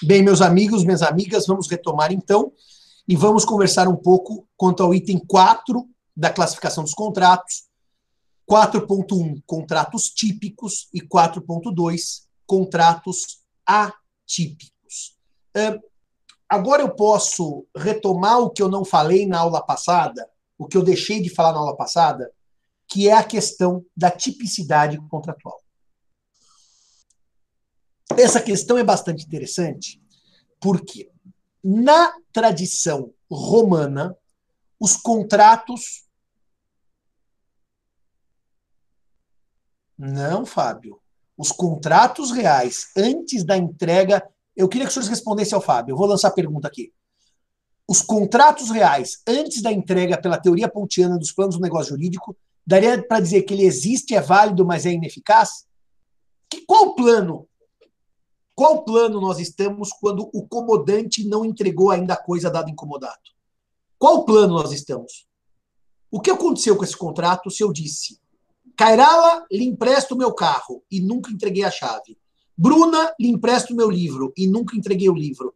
Bem, meus amigos, minhas amigas, vamos retomar então e vamos conversar um pouco quanto ao item 4 da classificação dos contratos, 4.1, contratos típicos, e 4.2, contratos atípicos. Agora eu posso retomar o que eu não falei na aula passada, o que eu deixei de falar na aula passada, que é a questão da tipicidade contratual. Essa questão é bastante interessante, porque na tradição romana, os contratos. Não, Fábio. Os contratos reais antes da entrega. Eu queria que os senhores respondessem ao Fábio. Eu vou lançar a pergunta aqui. Os contratos reais antes da entrega pela teoria pontiana dos planos do negócio jurídico, daria para dizer que ele existe, é válido, mas é ineficaz? Que, qual plano qual plano nós estamos quando o comodante não entregou ainda a coisa dada incomodado? Qual plano nós estamos? O que aconteceu com esse contrato se eu disse Cairala, lhe empresto meu carro e nunca entreguei a chave. Bruna, lhe empresto meu livro e nunca entreguei o livro.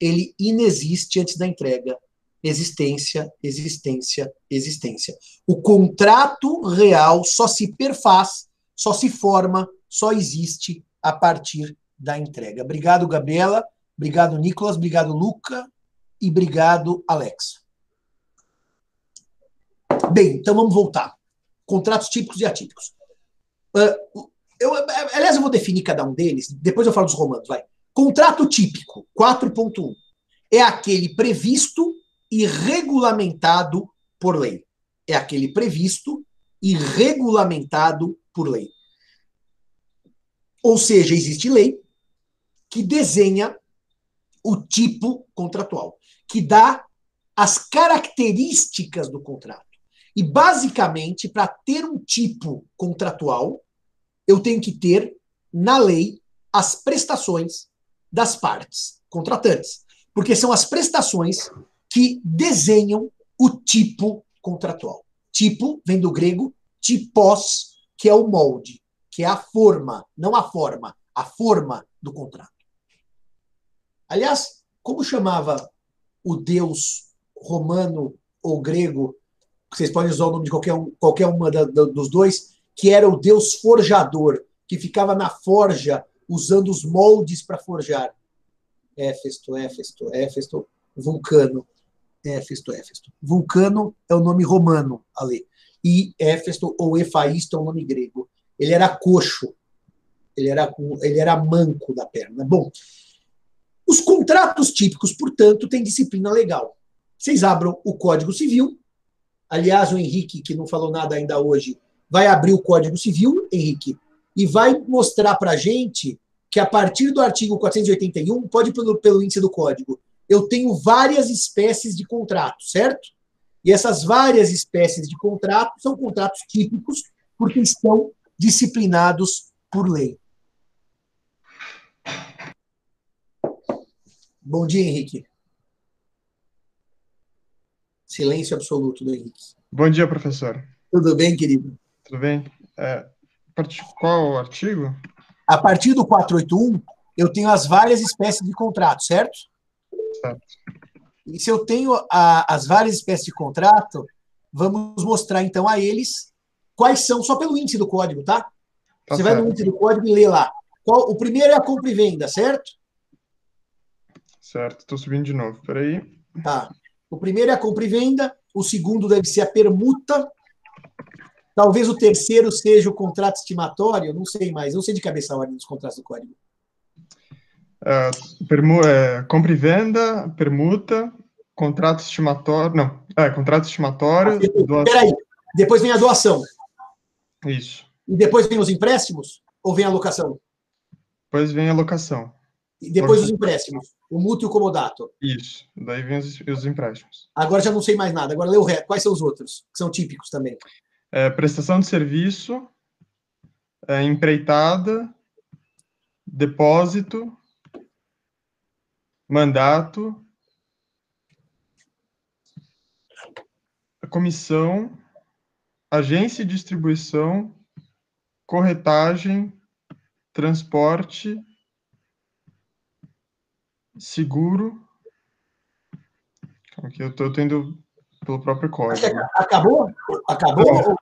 Ele inexiste antes da entrega. Existência, existência, existência. O contrato real só se perfaz, só se forma, só existe a partir da entrega. Obrigado, Gabriela. Obrigado, Nicolas. Obrigado, Luca. E obrigado, Alex. Bem, então vamos voltar. Contratos típicos e atípicos. Uh, eu, aliás, eu vou definir cada um deles, depois eu falo dos romanos. Vai. Contrato típico, 4.1, é aquele previsto e regulamentado por lei. É aquele previsto e regulamentado por lei. Ou seja, existe lei que desenha o tipo contratual, que dá as características do contrato. E, basicamente, para ter um tipo contratual, eu tenho que ter, na lei, as prestações das partes contratantes. Porque são as prestações que desenham o tipo contratual. Tipo vem do grego tipos, que é o molde que é a forma, não a forma, a forma do contrato. Aliás, como chamava o deus romano ou grego, vocês podem usar o nome de qualquer, um, qualquer uma da, da, dos dois, que era o deus forjador, que ficava na forja usando os moldes para forjar. Éfesto, Éfesto, Éfesto, Vulcano. Éfesto, Éfesto. Vulcano é o nome romano, ali. E Éfesto ou Efaisto é o nome grego ele era coxo, ele era, ele era manco da perna. Bom, os contratos típicos, portanto, têm disciplina legal. Vocês abram o Código Civil. Aliás, o Henrique, que não falou nada ainda hoje, vai abrir o Código Civil, Henrique, e vai mostrar para gente que a partir do artigo 481, pode pelo, pelo índice do código, eu tenho várias espécies de contratos, certo? E essas várias espécies de contratos são contratos típicos, porque estão disciplinados por lei. Bom dia, Henrique. Silêncio absoluto do Henrique. Bom dia, professor. Tudo bem, querido? Tudo bem. É, qual o artigo? A partir do 481, eu tenho as várias espécies de contrato, certo? Certo. E se eu tenho a, as várias espécies de contrato, vamos mostrar então a eles quais são, só pelo índice do código, tá? tá Você certo. vai no índice do código e lê lá. Qual, o primeiro é a compra e venda, certo? Certo, estou subindo de novo, peraí. Tá. O primeiro é a compra e venda, o segundo deve ser a permuta, talvez o terceiro seja o contrato estimatório, não sei mais, não sei de cabeça a ordem dos contratos do código. Uh, permu é, compra e venda, permuta, contrato estimatório, não, é, contrato estimatório. Ah, Peraí, depois vem a doação. Isso. E depois vem os empréstimos? Ou vem a locação? Depois vem a locação. E depois os empréstimos. O mútuo e o comodato. Isso. Daí vem os, os, empréstimos. Agora já não sei mais nada. Agora lê o resto. Quais são os outros? Que são típicos também. É, prestação de serviço, é, empreitada, depósito, mandato, comissão, agência de distribuição, corretagem, transporte, seguro. Aqui eu estou tendo pelo próprio código. Acabou? Acabou?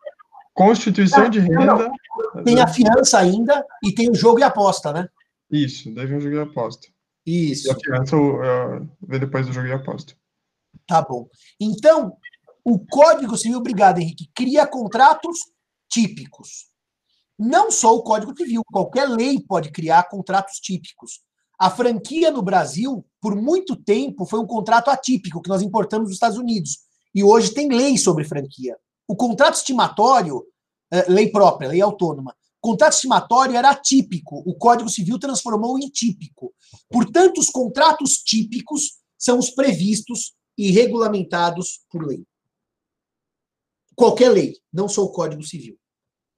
Constituição de renda. Tem a fiança ainda e tem o jogo e aposta, né? Isso, deve um jogo e aposta. Isso. E a fiança uh, vê depois do jogo e aposta. Tá bom. Então, o Código Civil, obrigado, Henrique, cria contratos típicos. Não só o Código Civil, qualquer lei pode criar contratos típicos. A franquia no Brasil, por muito tempo, foi um contrato atípico que nós importamos dos Estados Unidos. E hoje tem lei sobre franquia. O contrato estimatório, eh, lei própria, lei autônoma, contrato estimatório era atípico. O Código Civil transformou em típico. Portanto, os contratos típicos são os previstos e regulamentados por lei. Qualquer lei, não só o Código Civil.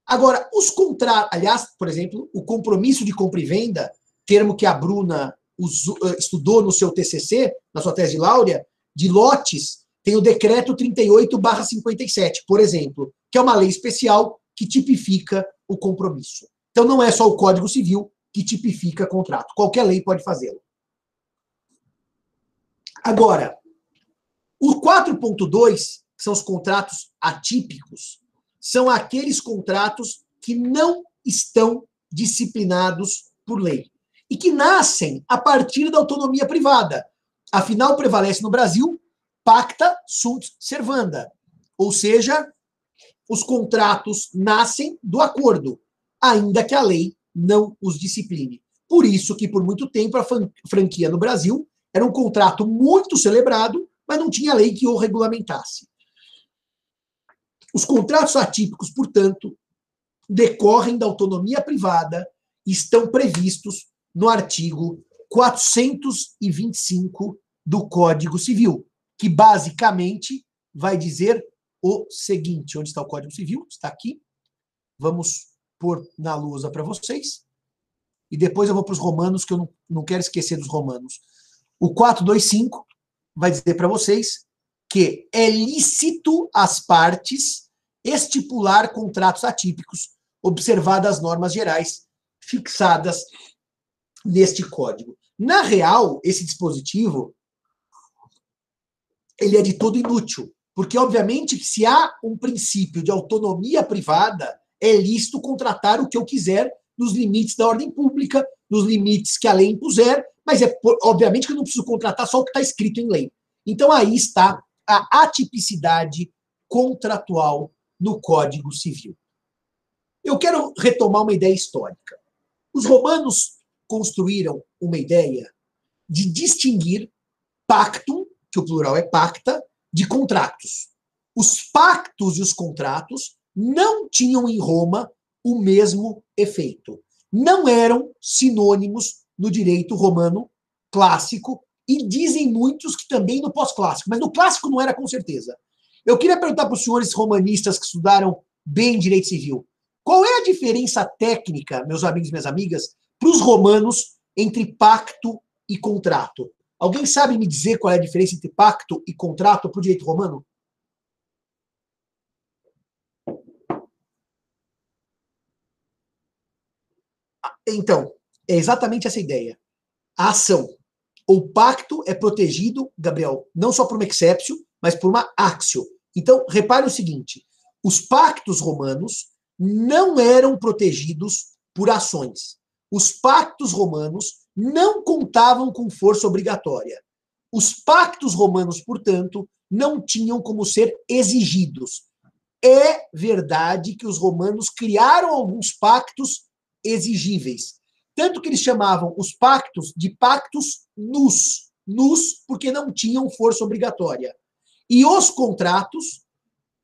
Agora, os contratos, aliás, por exemplo, o compromisso de compra e venda, termo que a Bruna usou, eh, estudou no seu TCC, na sua tese de Láurea, de lotes, tem o decreto 38/57, por exemplo, que é uma lei especial que tipifica o compromisso. Então não é só o Código Civil que tipifica contrato, qualquer lei pode fazê-lo. Agora, o 4.2, que são os contratos atípicos, são aqueles contratos que não estão disciplinados por lei e que nascem a partir da autonomia privada. Afinal, prevalece no Brasil pacta sunt servanda, ou seja, os contratos nascem do acordo, ainda que a lei não os discipline. Por isso que por muito tempo a franquia no Brasil era um contrato muito celebrado, mas não tinha lei que o regulamentasse. Os contratos atípicos, portanto, decorrem da autonomia privada e estão previstos no artigo 425 do Código Civil, que basicamente vai dizer o seguinte: onde está o Código Civil? Está aqui. Vamos pôr na lousa para vocês. E depois eu vou para os romanos, que eu não, não quero esquecer dos romanos. O 425 vai dizer para vocês que é lícito às partes estipular contratos atípicos, observadas as normas gerais fixadas neste código. Na real, esse dispositivo ele é de todo inútil, porque obviamente se há um princípio de autonomia privada, é lícito contratar o que eu quiser nos limites da ordem pública, nos limites que a lei impuser, mas é obviamente que eu não preciso contratar só o que está escrito em lei. Então aí está a atipicidade contratual no Código Civil. Eu quero retomar uma ideia histórica. Os romanos construíram uma ideia de distinguir pactum, que o plural é pacta, de contratos. Os pactos e os contratos não tinham em Roma o mesmo efeito. Não eram sinônimos no direito romano clássico e dizem muitos que também no pós-clássico, mas no clássico não era com certeza. Eu queria perguntar para os senhores romanistas que estudaram bem direito civil: qual é a diferença técnica, meus amigos e minhas amigas, para os romanos entre pacto e contrato? Alguém sabe me dizer qual é a diferença entre pacto e contrato para o direito romano? Então, é exatamente essa ideia. A ação. O pacto é protegido, Gabriel, não só por uma exception, mas por uma axio. Então, repare o seguinte: os pactos romanos não eram protegidos por ações. Os pactos romanos não contavam com força obrigatória. Os pactos romanos, portanto, não tinham como ser exigidos. É verdade que os romanos criaram alguns pactos exigíveis, tanto que eles chamavam os pactos de pactos nus, nus porque não tinham força obrigatória. E os contratos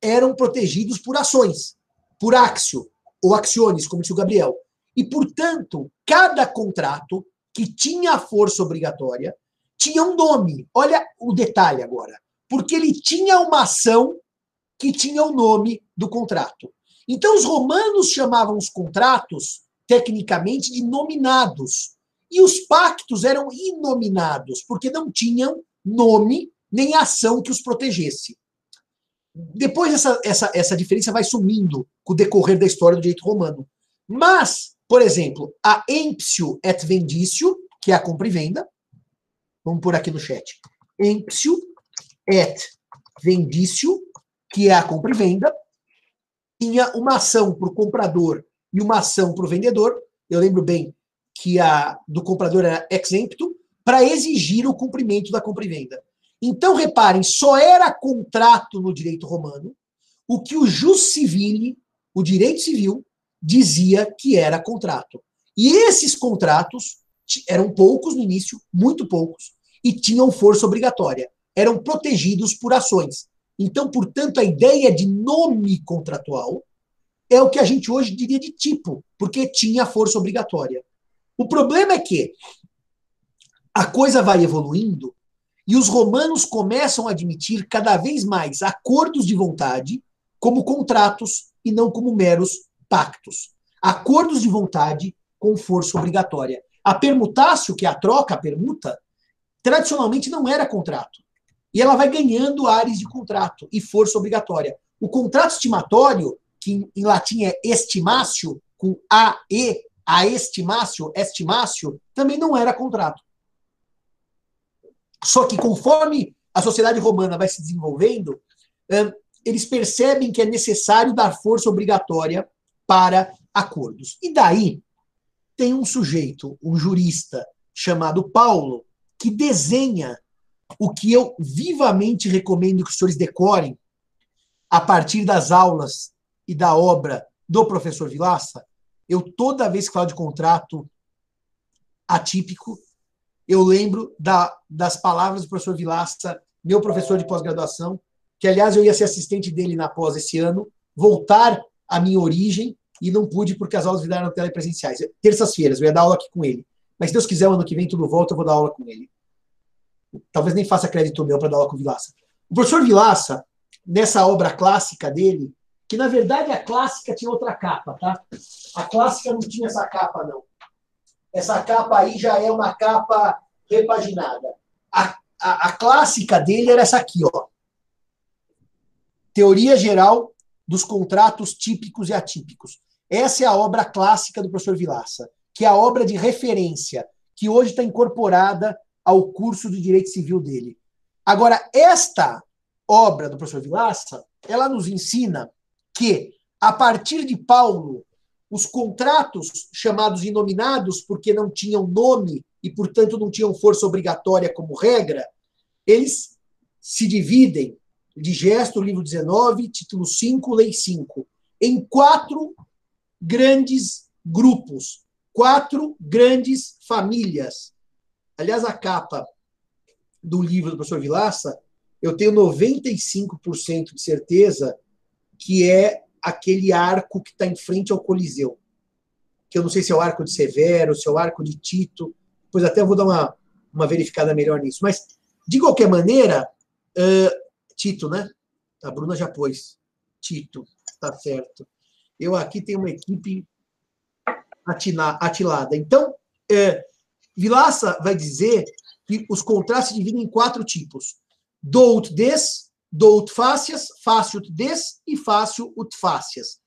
eram protegidos por ações, por axio, ou acciones, como disse o Gabriel. E, portanto, cada contrato que tinha força obrigatória tinha um nome. Olha o detalhe agora. Porque ele tinha uma ação que tinha o nome do contrato. Então, os romanos chamavam os contratos, tecnicamente, de nominados. E os pactos eram inominados, porque não tinham nome nem ação que os protegesse. Depois essa, essa, essa diferença vai sumindo com o decorrer da história do direito romano. Mas, por exemplo, a emptio et vendicio, que é a compra e venda, Vamos por aqui no chat. Empsio et vendício, que é a compra e venda, tinha uma ação para o comprador e uma ação para o vendedor. Eu lembro bem que a do comprador era exempto, para exigir o cumprimento da compra e venda. Então, reparem, só era contrato no direito romano o que o jus civile, o direito civil, dizia que era contrato. E esses contratos eram poucos no início, muito poucos, e tinham força obrigatória. Eram protegidos por ações. Então, portanto, a ideia de nome contratual é o que a gente hoje diria de tipo, porque tinha força obrigatória. O problema é que a coisa vai evoluindo e os romanos começam a admitir cada vez mais acordos de vontade como contratos e não como meros pactos. Acordos de vontade com força obrigatória. A permutácio, que é a troca, a permuta, tradicionalmente não era contrato. E ela vai ganhando áreas de contrato e força obrigatória. O contrato estimatório, que em latim é estimácio, com AE, a estimácio, estimácio, também não era contrato. Só que conforme a sociedade romana vai se desenvolvendo, eles percebem que é necessário dar força obrigatória para acordos. E daí tem um sujeito, um jurista chamado Paulo, que desenha o que eu vivamente recomendo que os senhores decorem a partir das aulas e da obra do professor Vilaça. Eu, toda vez que falo de contrato atípico, eu lembro da, das palavras do professor Vilaça, meu professor de pós-graduação, que, aliás, eu ia ser assistente dele na pós esse ano, voltar à minha origem, e não pude porque as aulas viraram telepresenciais. Terças-feiras, eu ia dar aula aqui com ele. Mas se Deus quiser, ano que vem tudo volta, eu vou dar aula com ele. Talvez nem faça crédito meu para dar aula com o Vilaça. O professor Vilaça, nessa obra clássica dele, que na verdade a clássica tinha outra capa, tá? A clássica não tinha essa capa, não. Essa capa aí já é uma capa repaginada. A, a, a clássica dele era essa aqui, ó. Teoria Geral dos Contratos Típicos e Atípicos. Essa é a obra clássica do professor Vilaça, que é a obra de referência, que hoje está incorporada ao curso de Direito Civil dele. Agora, esta obra do professor Vilaça, ela nos ensina que, a partir de Paulo, os contratos chamados inominados, porque não tinham nome e, portanto, não tinham força obrigatória como regra, eles se dividem, digesto, livro 19, título 5, lei 5, em quatro grandes grupos, quatro grandes famílias. Aliás, a capa do livro do professor Vilaça, eu tenho 95% de certeza que é aquele arco que está em frente ao Coliseu. Que eu não sei se é o arco de Severo, se é o arco de Tito, pois até vou dar uma, uma verificada melhor nisso. Mas, de qualquer maneira, uh, Tito, né? A Bruna já pôs. Tito, tá certo. Eu aqui tenho uma equipe atina, atilada. Então, é, Vilaça vai dizer que os contratos se dividem em quatro tipos: dout des, do ut fácias, fácil des e fácil ut fácias.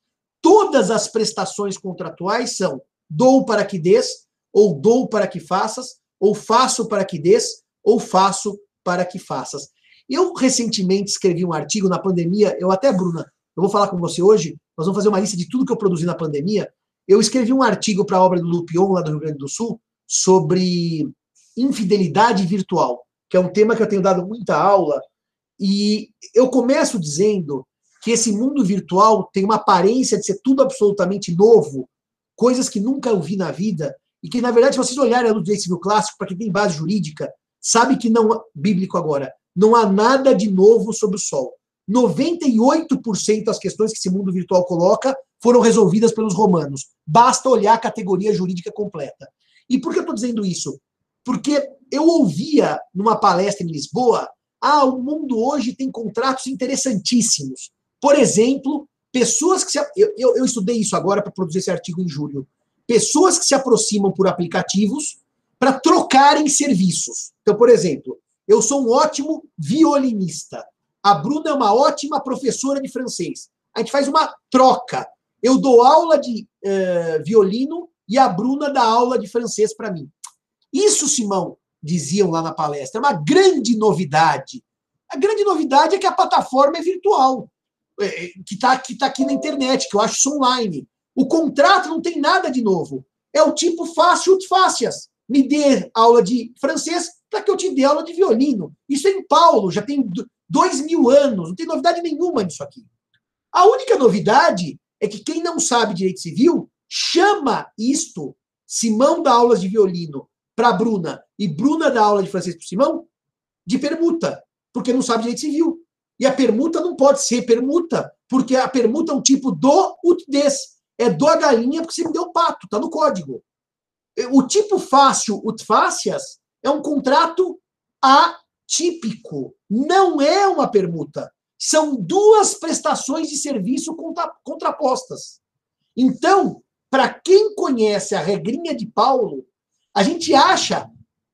Todas as prestações contratuais são dou para que des, ou dou para que faças, ou faço para que des, ou faço para que faças. Eu recentemente escrevi um artigo na pandemia, eu até, Bruna, eu vou falar com você hoje, nós vamos fazer uma lista de tudo que eu produzi na pandemia. Eu escrevi um artigo para a obra do Lupion, lá do Rio Grande do Sul, sobre infidelidade virtual, que é um tema que eu tenho dado muita aula e eu começo dizendo que esse mundo virtual tem uma aparência de ser tudo absolutamente novo, coisas que nunca eu vi na vida, e que, na verdade, se vocês olharem no direito civil clássico, para quem tem base jurídica, sabe que não, bíblico agora, não há nada de novo sob o sol. 98% das questões que esse mundo virtual coloca foram resolvidas pelos romanos. Basta olhar a categoria jurídica completa. E por que eu estou dizendo isso? Porque eu ouvia numa palestra em Lisboa ah, o mundo hoje tem contratos interessantíssimos. Por exemplo, pessoas que se. Eu, eu, eu estudei isso agora para produzir esse artigo em julho. Pessoas que se aproximam por aplicativos para trocarem serviços. Então, por exemplo, eu sou um ótimo violinista. A Bruna é uma ótima professora de francês. A gente faz uma troca. Eu dou aula de uh, violino e a Bruna dá aula de francês para mim. Isso, Simão, diziam lá na palestra, é uma grande novidade. A grande novidade é que a plataforma é virtual, é, que está que tá aqui na internet, que eu acho online. O contrato não tem nada de novo. É o tipo fácil de fácias. Me dê aula de francês para que eu te dê aula de violino. Isso é em Paulo, já tem dois mil anos, não tem novidade nenhuma nisso aqui. A única novidade é que quem não sabe direito civil chama isto, Simão dá aulas de violino para Bruna e Bruna dá aula de francês para Simão, de permuta, porque não sabe direito civil. E a permuta não pode ser permuta, porque a permuta é um tipo do utdes, é do a galinha porque você me deu pato, tá no código. O tipo fácil, utfácias, é um contrato atípico, não é uma permuta. São duas prestações de serviço contra, contrapostas. Então, para quem conhece a regrinha de Paulo, a gente acha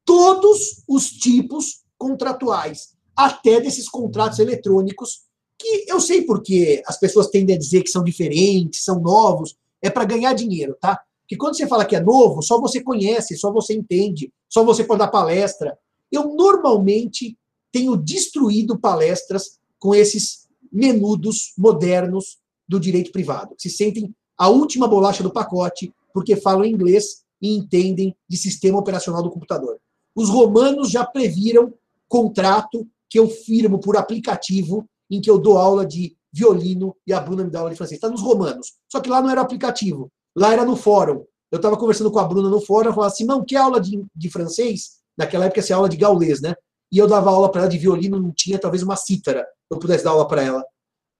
todos os tipos contratuais, até desses contratos eletrônicos, que eu sei porque as pessoas tendem a dizer que são diferentes, são novos, é para ganhar dinheiro, tá? Que quando você fala que é novo, só você conhece, só você entende, só você pode dar palestra. Eu normalmente tenho destruído palestras com esses menudos modernos do direito privado, que se sentem a última bolacha do pacote, porque falam inglês e entendem de sistema operacional do computador. Os romanos já previram contrato que eu firmo por aplicativo, em que eu dou aula de violino e a Bruna me dá aula de francês. Está nos romanos. Só que lá não era aplicativo, lá era no fórum. Eu estava conversando com a Bruna no fórum, ela falava assim, não, quer aula de, de francês? Naquela época, essa aula de gaulês, né? E eu dava aula para ela de violino, não tinha talvez uma cítara, eu pudesse dar aula para ela.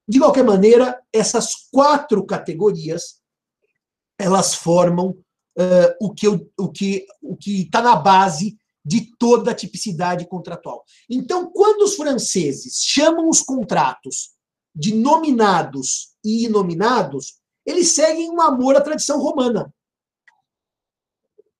De qualquer maneira, essas quatro categorias elas formam uh, o que o que o que está na base de toda a tipicidade contratual. Então, quando os franceses chamam os contratos de nominados e inominados, eles seguem um amor à tradição romana.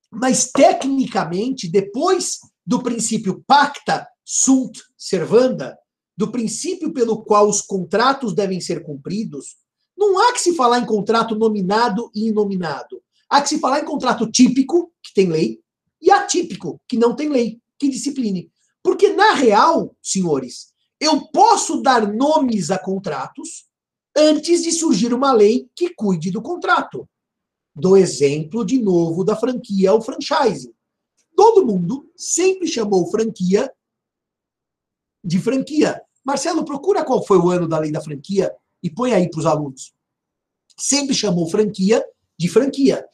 Mas, tecnicamente, depois do princípio pacta sunt servanda, do princípio pelo qual os contratos devem ser cumpridos, não há que se falar em contrato nominado e inominado. Há que se falar em contrato típico, que tem lei, e atípico, que não tem lei, que discipline. Porque, na real, senhores, eu posso dar nomes a contratos antes de surgir uma lei que cuide do contrato. Do exemplo, de novo, da franquia ao franchising. Todo mundo sempre chamou franquia de franquia. Marcelo, procura qual foi o ano da lei da franquia e põe aí para os alunos. Sempre chamou franquia de franquia.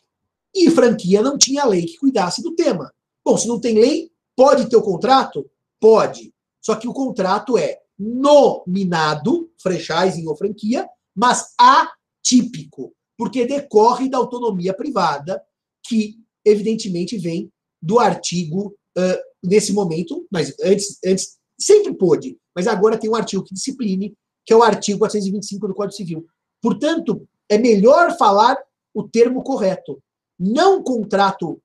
E franquia não tinha lei que cuidasse do tema. Bom, se não tem lei, pode ter o contrato? Pode. Só que o contrato é nominado, franchising ou franquia, mas atípico, porque decorre da autonomia privada, que evidentemente vem do artigo, uh, nesse momento, mas antes, antes sempre pôde, mas agora tem um artigo que discipline, que é o artigo 425 do Código Civil. Portanto, é melhor falar o termo correto. Não contrato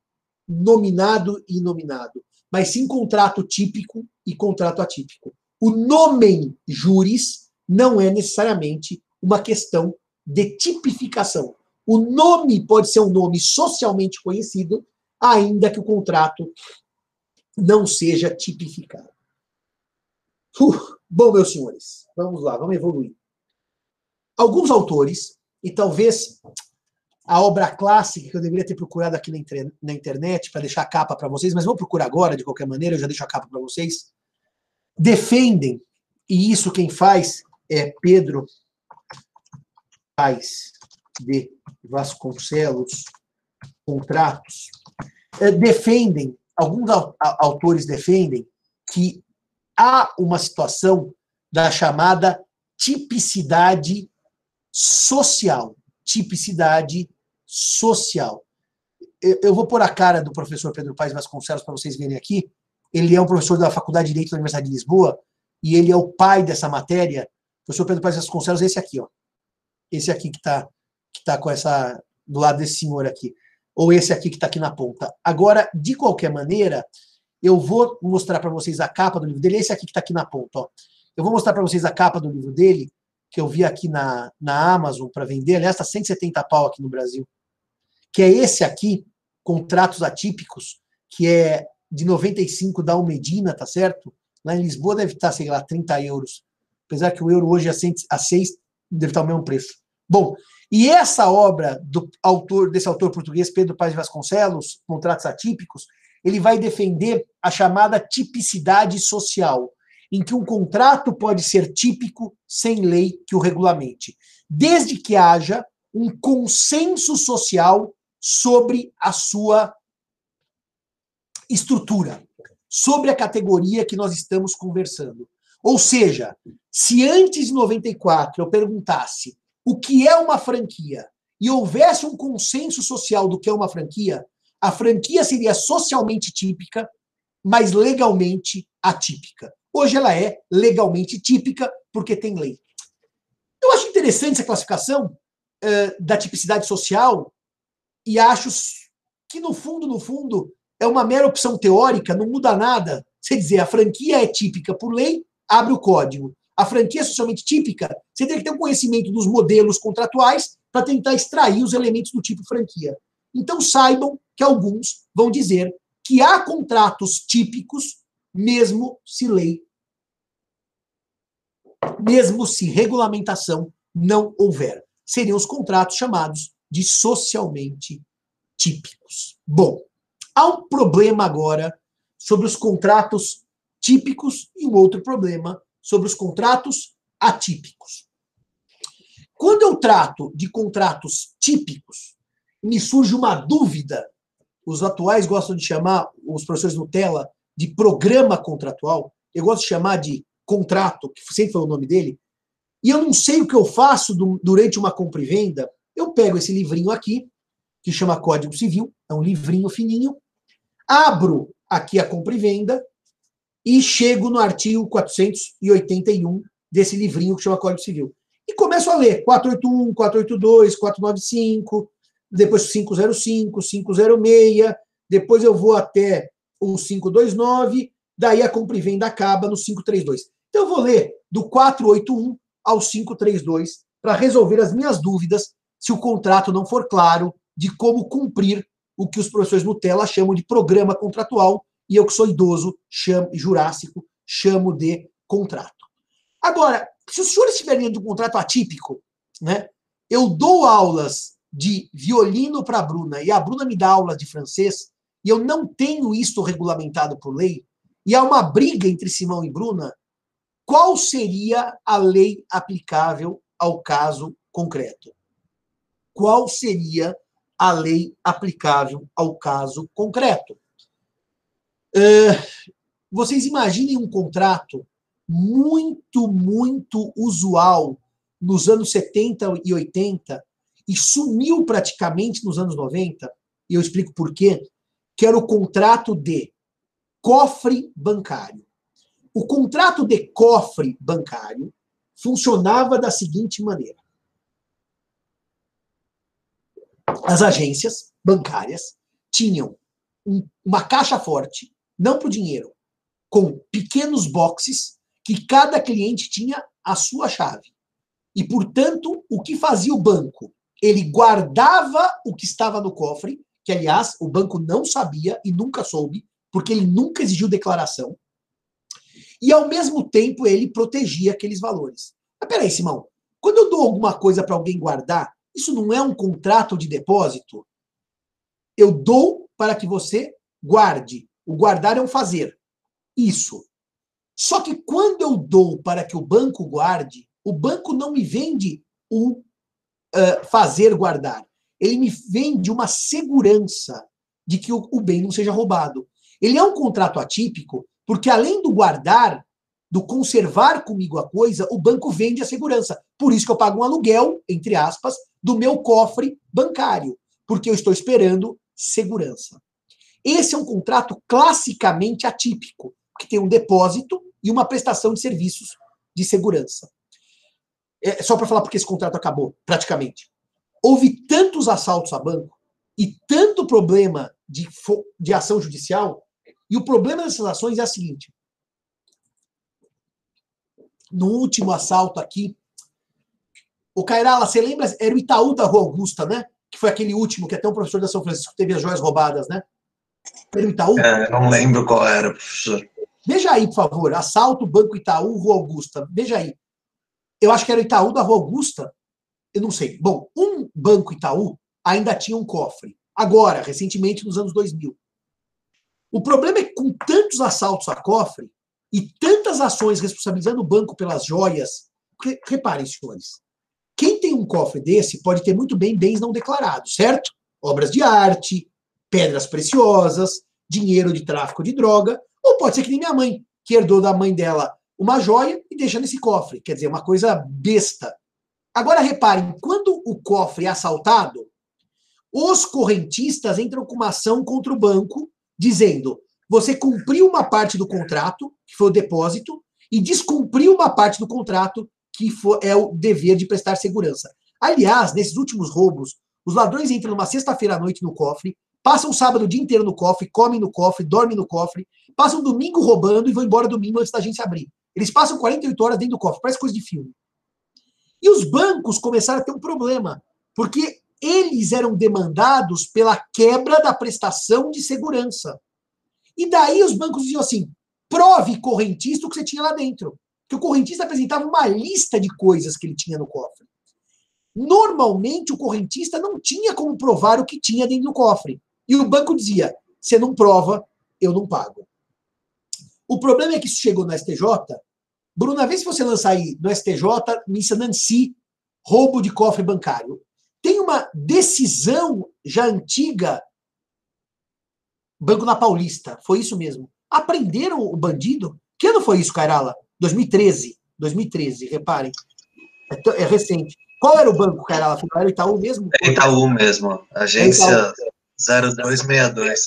nominado e inominado, mas sim contrato típico e contrato atípico. O nomen juris não é necessariamente uma questão de tipificação. O nome pode ser um nome socialmente conhecido, ainda que o contrato não seja tipificado. Uh, bom, meus senhores, vamos lá, vamos evoluir. Alguns autores, e talvez a obra clássica que eu deveria ter procurado aqui na, internet para deixar a capa para vocês, mas vou procurar agora de qualquer maneira, eu já deixo a capa para vocês. Defendem, e isso quem faz é Pedro Paz de Vasconcelos, contratos, é, defendem, alguns autores defendem que há uma situação da chamada tipicidade social. Tipicidade social. Eu vou pôr a cara do professor Pedro Paes Vasconcelos para vocês verem aqui. Ele é um professor da Faculdade de Direito da Universidade de Lisboa e ele é o pai dessa matéria. O professor Pedro Paes Vasconcelos é esse aqui, ó. Esse aqui que está que tá com essa do lado desse senhor aqui, ou esse aqui que está aqui na ponta. Agora, de qualquer maneira, eu vou mostrar para vocês a capa do livro dele, esse aqui que está aqui na ponta. Ó. Eu vou mostrar para vocês a capa do livro dele, que eu vi aqui na, na Amazon para vender. Aliás, está 170 pau aqui no Brasil. Que é esse aqui, Contratos Atípicos, que é de 95 da Almedina, tá certo? Lá em Lisboa deve estar, sei lá, 30 euros. Apesar que o euro hoje a 6 deve estar o mesmo preço. Bom, e essa obra do autor desse autor português Pedro de Vasconcelos, Contratos Atípicos, ele vai defender a chamada tipicidade social, em que um contrato pode ser típico sem lei que o regulamente, desde que haja um consenso social sobre a sua estrutura, sobre a categoria que nós estamos conversando. Ou seja, se antes de 94 eu perguntasse o que é uma franquia e houvesse um consenso social do que é uma franquia, a franquia seria socialmente típica, mas legalmente atípica. Hoje ela é legalmente típica porque tem lei. Eu acho interessante essa classificação uh, da tipicidade social e acho que, no fundo, no fundo, é uma mera opção teórica, não muda nada. Você dizer, a franquia é típica por lei, abre o código. A franquia é socialmente típica, você tem que ter um conhecimento dos modelos contratuais para tentar extrair os elementos do tipo franquia. Então saibam que alguns vão dizer que há contratos típicos, mesmo se lei, mesmo se regulamentação não houver. Seriam os contratos chamados de socialmente típicos. Bom, há um problema agora sobre os contratos típicos e um outro problema sobre os contratos atípicos. Quando eu trato de contratos típicos, me surge uma dúvida. Os atuais gostam de chamar, os professores Nutella, de programa contratual. Eu gosto de chamar de contrato, que sempre foi o nome dele. E eu não sei o que eu faço durante uma compra e venda. Eu pego esse livrinho aqui, que chama Código Civil, é um livrinho fininho, abro aqui a compra e venda e chego no artigo 481 desse livrinho que chama Código Civil. E começo a ler 481, 482, 495, depois 505, 506, depois eu vou até o 529, daí a compra e venda acaba no 532. Então eu vou ler do 481 ao 532 para resolver as minhas dúvidas se o contrato não for claro de como cumprir o que os professores Nutella chamam de programa contratual e eu que sou idoso, chamo, jurássico, chamo de contrato. Agora, se os senhores estiverem dentro de um contrato atípico, né, eu dou aulas de violino para a Bruna e a Bruna me dá aula de francês, e eu não tenho isto regulamentado por lei, e há uma briga entre Simão e Bruna, qual seria a lei aplicável ao caso concreto? Qual seria a lei aplicável ao caso concreto? Uh, vocês imaginem um contrato muito, muito usual nos anos 70 e 80 e sumiu praticamente nos anos 90, e eu explico por quê, que era o contrato de cofre bancário. O contrato de cofre bancário funcionava da seguinte maneira: as agências bancárias tinham um, uma caixa forte, não para o dinheiro, com pequenos boxes que cada cliente tinha a sua chave. E, portanto, o que fazia o banco? ele guardava o que estava no cofre, que aliás o banco não sabia e nunca soube, porque ele nunca exigiu declaração. E ao mesmo tempo ele protegia aqueles valores. Mas peraí, Simão, quando eu dou alguma coisa para alguém guardar, isso não é um contrato de depósito? Eu dou para que você guarde. O guardar é um fazer. Isso. Só que quando eu dou para que o banco guarde, o banco não me vende o uh, fazer guardar. Ele me vende uma segurança de que o, o bem não seja roubado. Ele é um contrato atípico, porque além do guardar, do conservar comigo a coisa, o banco vende a segurança. Por isso que eu pago um aluguel, entre aspas, do meu cofre bancário, porque eu estou esperando segurança. Esse é um contrato classicamente atípico, que tem um depósito e uma prestação de serviços de segurança. É, só para falar porque esse contrato acabou, praticamente. Houve tantos assaltos a banco e tanto problema de, de ação judicial, e o problema dessas ações é o seguinte. No último assalto aqui, o Cairala, você lembra? Era o Itaú da Rua Augusta, né? Que foi aquele último, que até um professor da São Francisco teve as joias roubadas, né? Era o Itaú? É, não lembro qual era, professor. Veja aí, por favor. Assalto, Banco Itaú, Rua Augusta. Veja aí. Eu acho que era o Itaú da Rua Augusta. Eu não sei. Bom, um Banco Itaú ainda tinha um cofre. Agora, recentemente, nos anos 2000. O problema é que com tantos assaltos a cofre e tantas ações responsabilizando o banco pelas joias. Reparem, senhores, um cofre desse pode ter muito bem bens não declarados, certo? Obras de arte, pedras preciosas, dinheiro de tráfico de droga, ou pode ser que nem minha mãe, que herdou da mãe dela uma joia e deixa nesse cofre. Quer dizer, uma coisa besta. Agora reparem, quando o cofre é assaltado, os correntistas entram com uma ação contra o banco, dizendo: você cumpriu uma parte do contrato, que foi o depósito, e descumpriu uma parte do contrato, que for, é o dever de prestar segurança. Aliás, nesses últimos roubos, os ladrões entram numa sexta-feira à noite no cofre, passam o sábado o dia inteiro no cofre, comem no cofre, dormem no cofre, passam domingo roubando e vão embora domingo antes da agência abrir. Eles passam 48 horas dentro do cofre, parece coisa de filme. E os bancos começaram a ter um problema, porque eles eram demandados pela quebra da prestação de segurança. E daí os bancos diziam assim: prove correntista o que você tinha lá dentro. Que o correntista apresentava uma lista de coisas que ele tinha no cofre. Normalmente o correntista não tinha como provar o que tinha dentro do cofre. E o banco dizia: você não prova, eu não pago. O problema é que isso chegou no STJ. Bruna, vê se você lançar aí no STJ, Missa Nancy, roubo de cofre bancário. Tem uma decisão já antiga, Banco na Paulista, foi isso mesmo. Aprenderam o bandido? Que ano foi isso, Cairala? 2013. 2013, reparem. É, é recente. Qual era o banco, Cairala? Era o Itaú mesmo? É Itaú mesmo. Agência é 0262.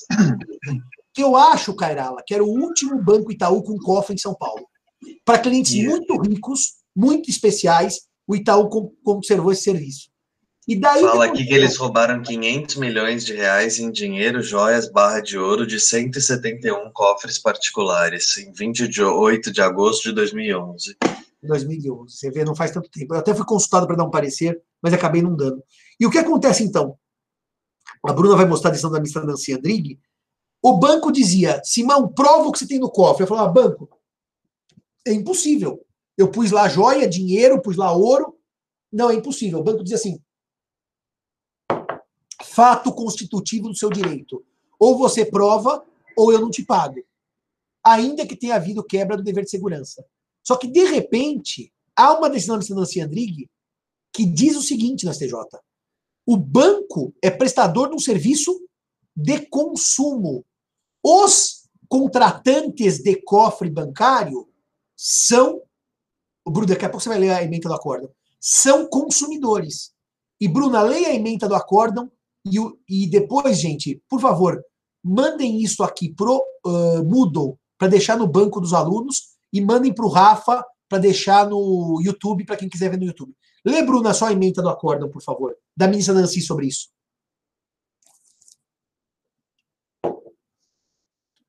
Que eu acho, Cairala, que era o último banco Itaú com cofre em São Paulo. Para clientes yeah. muito ricos, muito especiais, o Itaú conservou esse serviço. E daí Fala aqui que eles roubaram 500 milhões de reais em dinheiro, joias, barra de ouro de 171 cofres particulares, em 28 de agosto de 2011. 2011, você vê, não faz tanto tempo. Eu até fui consultado para dar um parecer, mas acabei não dando. E o que acontece então? A Bruna vai mostrar a decisão da ministra Nancy Andrighi. O banco dizia, Simão, prova o que você tem no cofre. Eu falava, banco, é impossível. Eu pus lá joia, dinheiro, pus lá ouro. Não, é impossível. O banco dizia assim, fato constitutivo do seu direito. Ou você prova, ou eu não te pago. Ainda que tenha havido quebra do dever de segurança. Só que, de repente, há uma decisão da Nancy Andrighi que diz o seguinte no STJ. O banco é prestador de um serviço de consumo. Os contratantes de cofre bancário são. Bruno, daqui a pouco você vai ler a emenda do acórdão. São consumidores. E, Bruna, leia a emenda do acórdão e, e depois, gente, por favor, mandem isso aqui pro uh, Moodle para deixar no banco dos alunos e mandem para o Rafa para deixar no YouTube, para quem quiser ver no YouTube. Lê, Bruna, só a emenda do acórdão, por favor, da ministra Nancy sobre isso.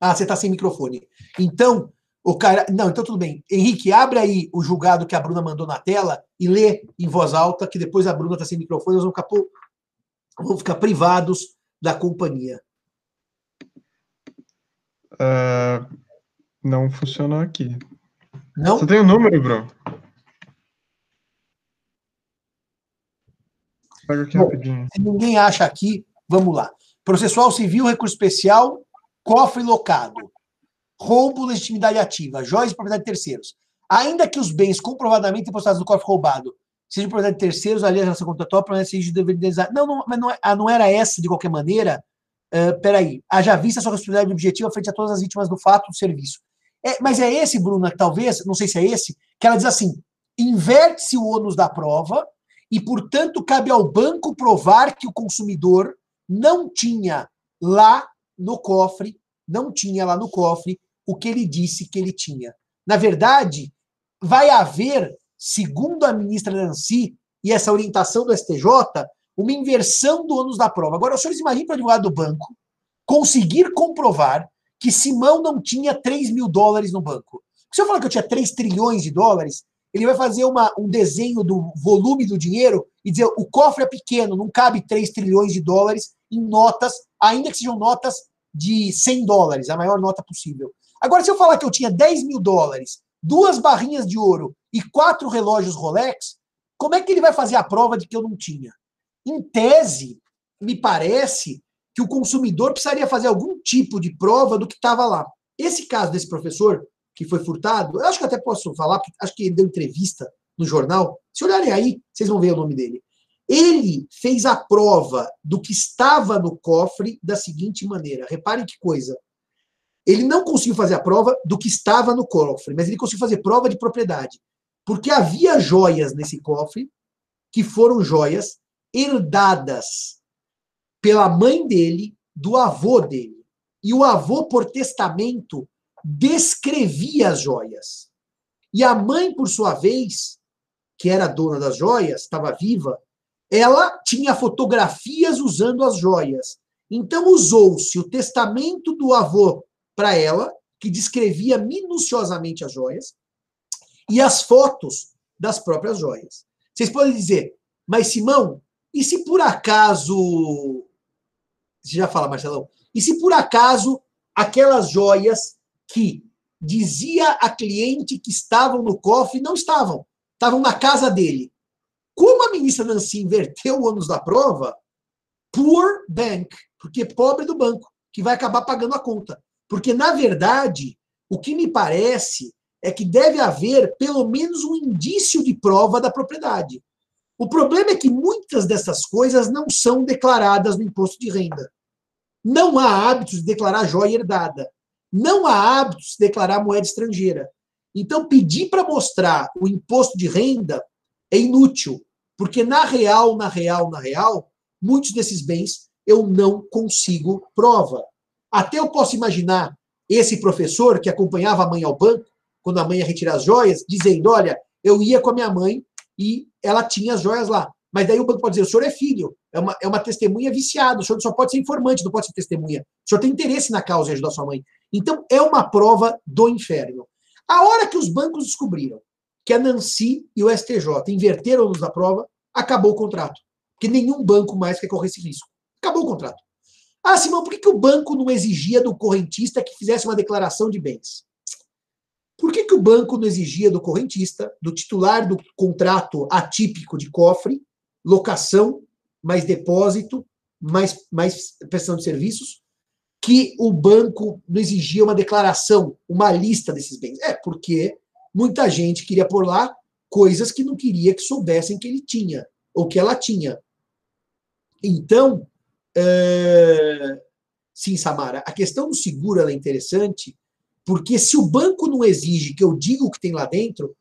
Ah, você está sem microfone. Então, o cara. Não, então tudo bem. Henrique, abre aí o julgado que a Bruna mandou na tela e lê em voz alta, que depois a Bruna está sem microfone, nós vamos ficar vão ficar privados da companhia. Uh, não funcionou aqui. Não? Você tem o um número, Bruno? Pega aqui Bom, rapidinho. Se ninguém acha aqui, vamos lá. Processual civil, recurso especial, cofre locado. Roubo, legitimidade ativa, joias e propriedade de terceiros. Ainda que os bens comprovadamente depositados no cofre roubado seja propriedade de terceiros, ali a relação contratual, seja de dever indenizar. Não, não, mas não, ah, não era essa, de qualquer maneira. Uh, peraí, haja vista a sua responsabilidade objetiva frente a todas as vítimas do fato do serviço. É, mas é esse, Bruna, talvez, não sei se é esse, que ela diz assim: inverte-se o ônus da prova e, portanto, cabe ao banco provar que o consumidor não tinha lá no cofre, não tinha lá no cofre o que ele disse que ele tinha. Na verdade, vai haver segundo a ministra Nancy e essa orientação do STJ, uma inversão do ônus da prova. Agora, os senhores imaginem para o advogado do banco conseguir comprovar que Simão não tinha 3 mil dólares no banco. Se eu falar que eu tinha 3 trilhões de dólares, ele vai fazer uma, um desenho do volume do dinheiro e dizer o cofre é pequeno, não cabe 3 trilhões de dólares em notas, ainda que sejam notas de 100 dólares, a maior nota possível. Agora, se eu falar que eu tinha 10 mil dólares, duas barrinhas de ouro e quatro relógios Rolex, como é que ele vai fazer a prova de que eu não tinha? Em tese, me parece que o consumidor precisaria fazer algum tipo de prova do que estava lá. Esse caso desse professor que foi furtado, eu acho que até posso falar, porque acho que ele deu entrevista no jornal. Se olharem aí, vocês vão ver o nome dele. Ele fez a prova do que estava no cofre da seguinte maneira. Reparem que coisa. Ele não conseguiu fazer a prova do que estava no cofre, mas ele conseguiu fazer prova de propriedade. Porque havia joias nesse cofre que foram joias herdadas pela mãe dele, do avô dele. E o avô, por testamento, descrevia as joias. E a mãe, por sua vez, que era dona das joias, estava viva, ela tinha fotografias usando as joias. Então usou-se o testamento do avô para ela, que descrevia minuciosamente as joias, e as fotos das próprias joias. Vocês podem dizer, mas Simão, e se por acaso. Você já fala, Marcelão? E se por acaso aquelas joias que dizia a cliente que estavam no cofre não estavam, estavam na casa dele? Como a ministra Nancy inverteu o ônus da prova, poor bank, porque pobre do banco, que vai acabar pagando a conta. Porque, na verdade, o que me parece é que deve haver pelo menos um indício de prova da propriedade. O problema é que muitas dessas coisas não são declaradas no imposto de renda. Não há hábitos de declarar joia herdada. Não há hábitos de declarar moeda estrangeira. Então, pedir para mostrar o imposto de renda é inútil, porque na real, na real, na real, muitos desses bens eu não consigo prova. Até eu posso imaginar esse professor que acompanhava a mãe ao banco, quando a mãe ia retirar as joias, dizendo: Olha, eu ia com a minha mãe e ela tinha as joias lá. Mas daí o banco pode dizer: o senhor é filho, é uma, é uma testemunha viciada, o senhor só pode ser informante, não pode ser testemunha. O senhor tem interesse na causa e ajudar sua mãe. Então, é uma prova do inferno. A hora que os bancos descobriram que a Nancy e o STJ inverteram-nos da prova, acabou o contrato. Porque nenhum banco mais quer correr esse risco. Acabou o contrato. Ah, Simão, por que, que o banco não exigia do correntista que fizesse uma declaração de bens? Por que, que o banco não exigia do correntista, do titular do contrato atípico de cofre, locação, mais depósito, mais, mais prestação de serviços, que o banco não exigia uma declaração, uma lista desses bens? É porque muita gente queria pôr lá coisas que não queria que soubessem que ele tinha, ou que ela tinha. Então, é... sim, Samara, a questão do seguro é interessante, porque se o banco não exige que eu diga o que tem lá dentro,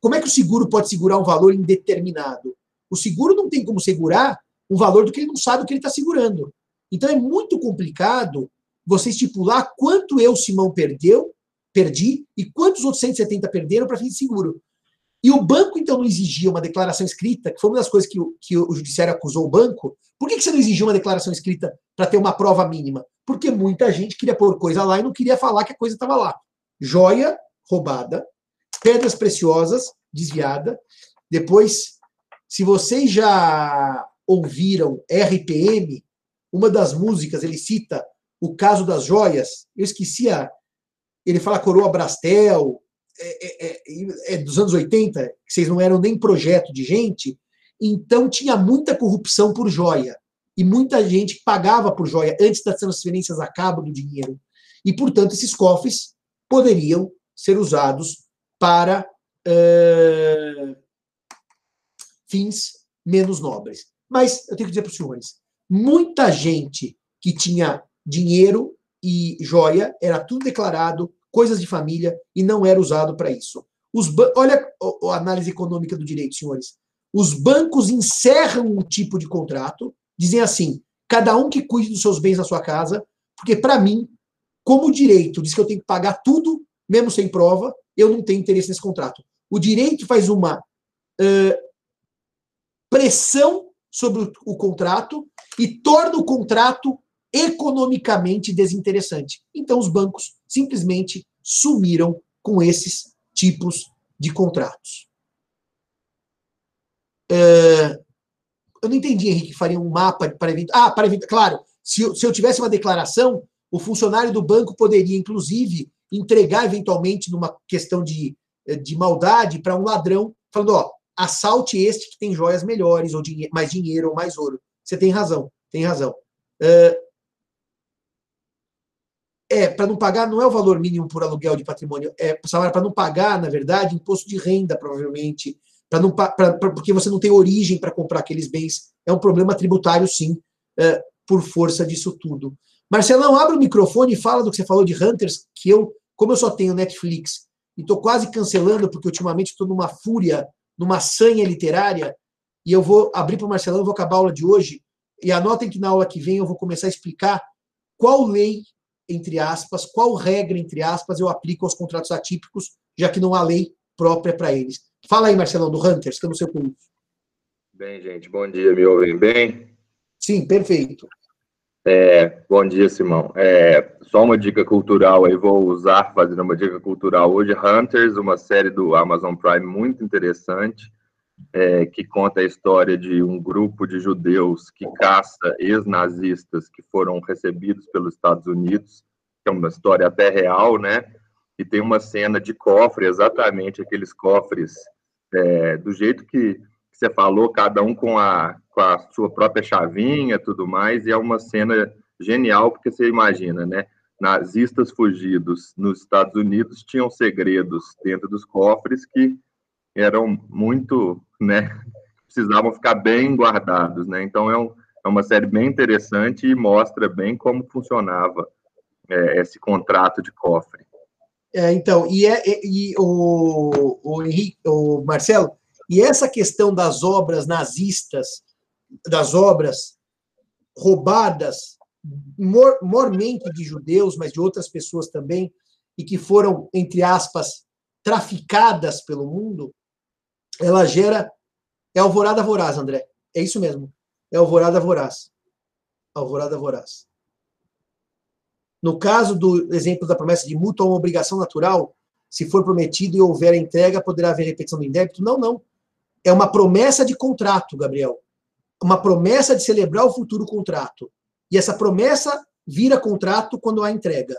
como é que o seguro pode segurar um valor indeterminado? O seguro não tem como segurar um valor do que ele não sabe o que ele está segurando. Então é muito complicado você estipular quanto eu, Simão, perdeu perdi e quantos outros 170 perderam para fim de seguro. E o banco, então, não exigia uma declaração escrita, que foi uma das coisas que o, que o judiciário acusou o banco. Por que, que você não exigiu uma declaração escrita para ter uma prova mínima? Porque muita gente queria pôr coisa lá e não queria falar que a coisa estava lá. Joia roubada, pedras preciosas desviada. Depois, se vocês já ouviram RPM, uma das músicas, ele cita o caso das joias. Eu esqueci a, ele fala coroa Brastel, é, é, é, é, dos anos 80, que vocês não eram nem projeto de gente, então tinha muita corrupção por joia. E muita gente pagava por joia antes das transferências a cabo do dinheiro. E, portanto, esses cofres poderiam ser usados para uh, fins menos nobres. Mas eu tenho que dizer para os senhores: muita gente que tinha dinheiro e joia, era tudo declarado, coisas de família, e não era usado para isso. Olha a análise econômica do direito, senhores. Os bancos encerram um tipo de contrato, dizem assim: cada um que cuide dos seus bens na sua casa, porque para mim, como o direito diz que eu tenho que pagar tudo, mesmo sem prova, eu não tenho interesse nesse contrato. O direito faz uma uh, pressão sobre o, o contrato e torna o contrato economicamente desinteressante. Então, os bancos simplesmente sumiram com esses tipos de contratos. É, eu não entendi, Henrique, faria um mapa para evento. Ah, para evento. Claro, se eu, se eu tivesse uma declaração, o funcionário do banco poderia, inclusive, entregar eventualmente numa questão de, de maldade para um ladrão, falando: ó, assalte este que tem joias melhores, ou dinhe mais dinheiro, ou mais ouro. Você tem razão, tem razão. Uh, é, para não pagar, não é o valor mínimo por aluguel de patrimônio, é para não pagar, na verdade, imposto de renda, provavelmente, para não pra, pra, porque você não tem origem para comprar aqueles bens. É um problema tributário, sim, uh, por força disso tudo. Marcelão, abre o microfone e fala do que você falou de Hunters, que eu, como eu só tenho Netflix e estou quase cancelando, porque ultimamente estou numa fúria numa sanha literária, e eu vou abrir para o Marcelão, vou acabar a aula de hoje, e anotem que na aula que vem eu vou começar a explicar qual lei, entre aspas, qual regra, entre aspas, eu aplico aos contratos atípicos, já que não há lei própria para eles. Fala aí, Marcelão, do Hunters, que eu não sei como. Bem, gente, bom dia, me ouvem bem? Sim, perfeito. É, bom dia, Simão. É, só uma dica cultural aí, vou usar fazendo uma dica cultural hoje. Hunters, uma série do Amazon Prime muito interessante, é, que conta a história de um grupo de judeus que caça ex-nazistas que foram recebidos pelos Estados Unidos, que é uma história até real, né? E tem uma cena de cofre, exatamente aqueles cofres, é, do jeito que você falou, cada um com a, com a sua própria chavinha, tudo mais, e é uma cena genial, porque você imagina, né? Nazistas fugidos nos Estados Unidos tinham segredos dentro dos cofres que eram muito, né? Precisavam ficar bem guardados, né? Então é, um, é uma série bem interessante e mostra bem como funcionava é, esse contrato de cofre. É, então, e, é, e o, o, Henrique, o Marcelo, e essa questão das obras nazistas, das obras roubadas, mor mormente de judeus, mas de outras pessoas também, e que foram, entre aspas, traficadas pelo mundo, ela gera. É alvorada voraz, André. É isso mesmo. É alvorada voraz. Alvorada voraz. No caso do exemplo da promessa de mútua ou obrigação natural, se for prometido e houver entrega, poderá haver repetição do indébito? Não, não é uma promessa de contrato, Gabriel. Uma promessa de celebrar o futuro contrato. E essa promessa vira contrato quando há entrega.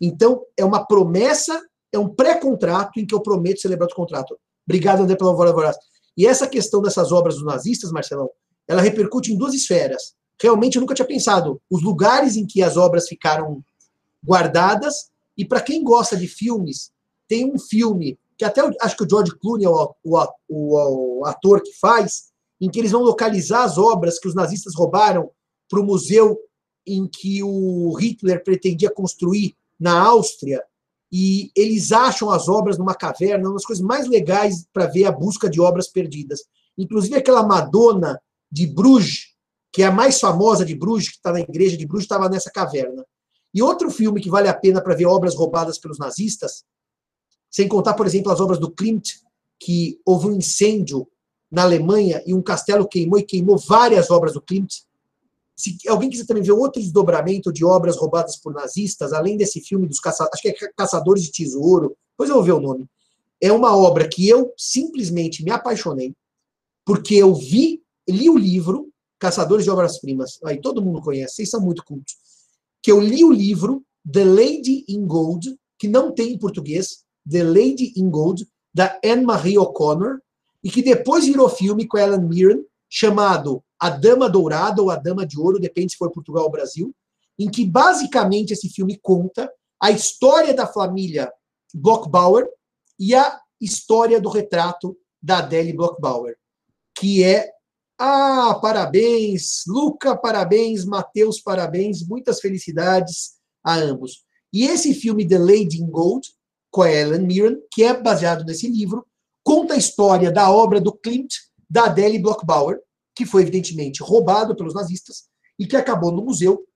Então, é uma promessa, é um pré-contrato em que eu prometo celebrar o contrato. Obrigado, André, pela voz. E essa questão dessas obras dos nazistas, Marcelão, ela repercute em duas esferas. Realmente, eu nunca tinha pensado. Os lugares em que as obras ficaram guardadas, e para quem gosta de filmes, tem um filme que até acho que o George Clooney é o, o, o, o ator que faz, em que eles vão localizar as obras que os nazistas roubaram para o museu em que o Hitler pretendia construir na Áustria, e eles acham as obras numa caverna, uma das coisas mais legais para ver a busca de obras perdidas. Inclusive aquela Madonna de Bruges, que é a mais famosa de Bruges, que está na igreja de Bruges, estava nessa caverna. E outro filme que vale a pena para ver obras roubadas pelos nazistas sem contar, por exemplo, as obras do Klimt, que houve um incêndio na Alemanha e um castelo queimou e queimou várias obras do Klimt. Se alguém quiser também ver outro desdobramento de obras roubadas por nazistas, além desse filme dos caçadores, acho que é Caçadores de Tesouro, depois eu vou ver o nome. É uma obra que eu simplesmente me apaixonei, porque eu vi, li o livro Caçadores de Obras-Primas, aí todo mundo conhece, vocês são muito cultos, que eu li o livro The Lady in Gold, que não tem em português, The Lady in Gold, da Anne-Marie O'Connor, e que depois virou filme com Ellen Mirren, chamado A Dama Dourada ou A Dama de Ouro, depende se for Portugal ou Brasil, em que basicamente esse filme conta a história da família Blockbauer e a história do retrato da Adele Blockbauer, que é ah, parabéns, Luca, parabéns, Matheus, parabéns, muitas felicidades a ambos. E esse filme The Lady in Gold com a Ellen Mirren, que é baseado nesse livro, conta a história da obra do Klimt, da Adele Blockbauer, que foi evidentemente roubado pelos nazistas e que acabou no museu,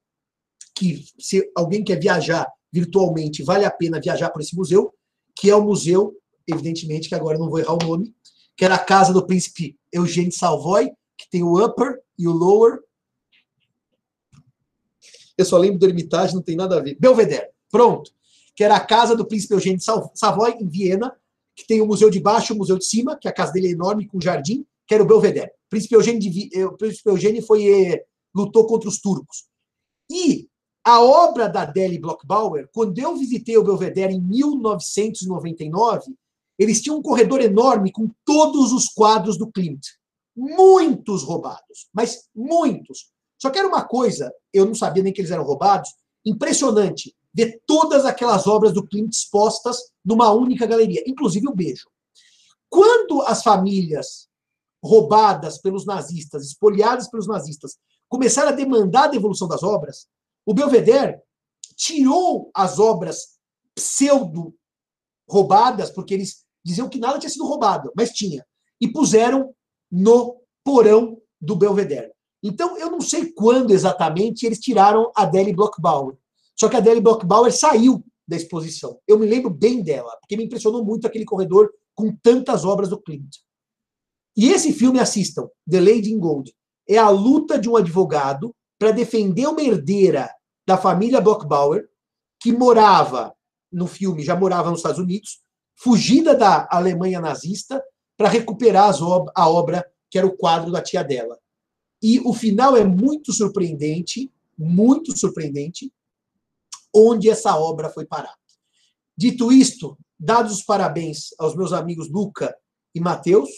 que se alguém quer viajar virtualmente, vale a pena viajar por esse museu, que é o museu, evidentemente, que agora não vou errar o nome, que era a casa do príncipe Eugênio Savoy, que tem o upper e o lower. Eu só lembro do Hermitage, não tem nada a ver. Belvedere. Pronto que era a casa do príncipe Eugênio de Savoy, em Viena, que tem o museu de baixo e o museu de cima, que a casa dele é enorme, com jardim, que era o Belvedere. O príncipe Eugênio, de, eh, o príncipe Eugênio foi, eh, lutou contra os turcos. E A obra da Deli Blockbauer, quando eu visitei o Belvedere em 1999, eles tinham um corredor enorme com todos os quadros do Klimt. Muitos roubados, mas muitos. Só que era uma coisa, eu não sabia nem que eles eram roubados, impressionante ver todas aquelas obras do Klimt expostas numa única galeria, inclusive o beijo. Quando as famílias roubadas pelos nazistas, espoliadas pelos nazistas, começaram a demandar a devolução das obras, o Belvedere tirou as obras pseudo roubadas, porque eles diziam que nada tinha sido roubado, mas tinha, e puseram no porão do Belvedere. Então, eu não sei quando exatamente eles tiraram a Deli Blockbauer. Só que a Deli Blockbauer saiu da exposição. Eu me lembro bem dela, porque me impressionou muito aquele corredor com tantas obras do Clint. E esse filme, assistam, The Lady in Gold, é a luta de um advogado para defender uma herdeira da família Blockbauer, que morava, no filme, já morava nos Estados Unidos, fugida da Alemanha nazista, para recuperar ob a obra que era o quadro da tia dela. E o final é muito surpreendente, muito surpreendente, onde essa obra foi parar. Dito isto, dados os parabéns aos meus amigos Luca e Matheus,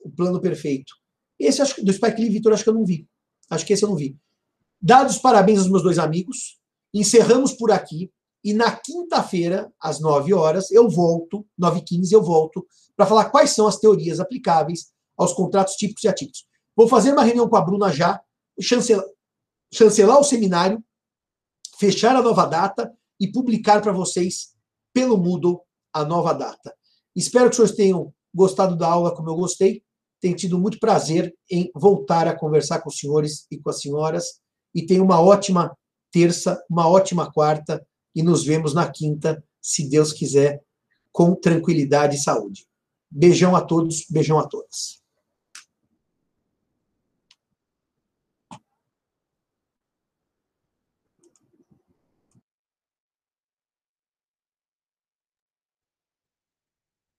o plano perfeito. Esse acho do Spike Lee, Vitor, acho que eu não vi. Acho que esse eu não vi. Dados os parabéns aos meus dois amigos, encerramos por aqui. E na quinta-feira, às 9 horas, eu volto, 9 h 15 eu volto, para falar quais são as teorias aplicáveis aos contratos típicos e atípicos. Vou fazer uma reunião com a Bruna já, chancelar, chancelar o seminário, fechar a nova data e publicar para vocês pelo Moodle a nova data. Espero que senhores tenham gostado da aula como eu gostei. Tenho tido muito prazer em voltar a conversar com os senhores e com as senhoras. E tenho uma ótima terça, uma ótima quarta e nos vemos na quinta, se Deus quiser, com tranquilidade e saúde. Beijão a todos, beijão a todas.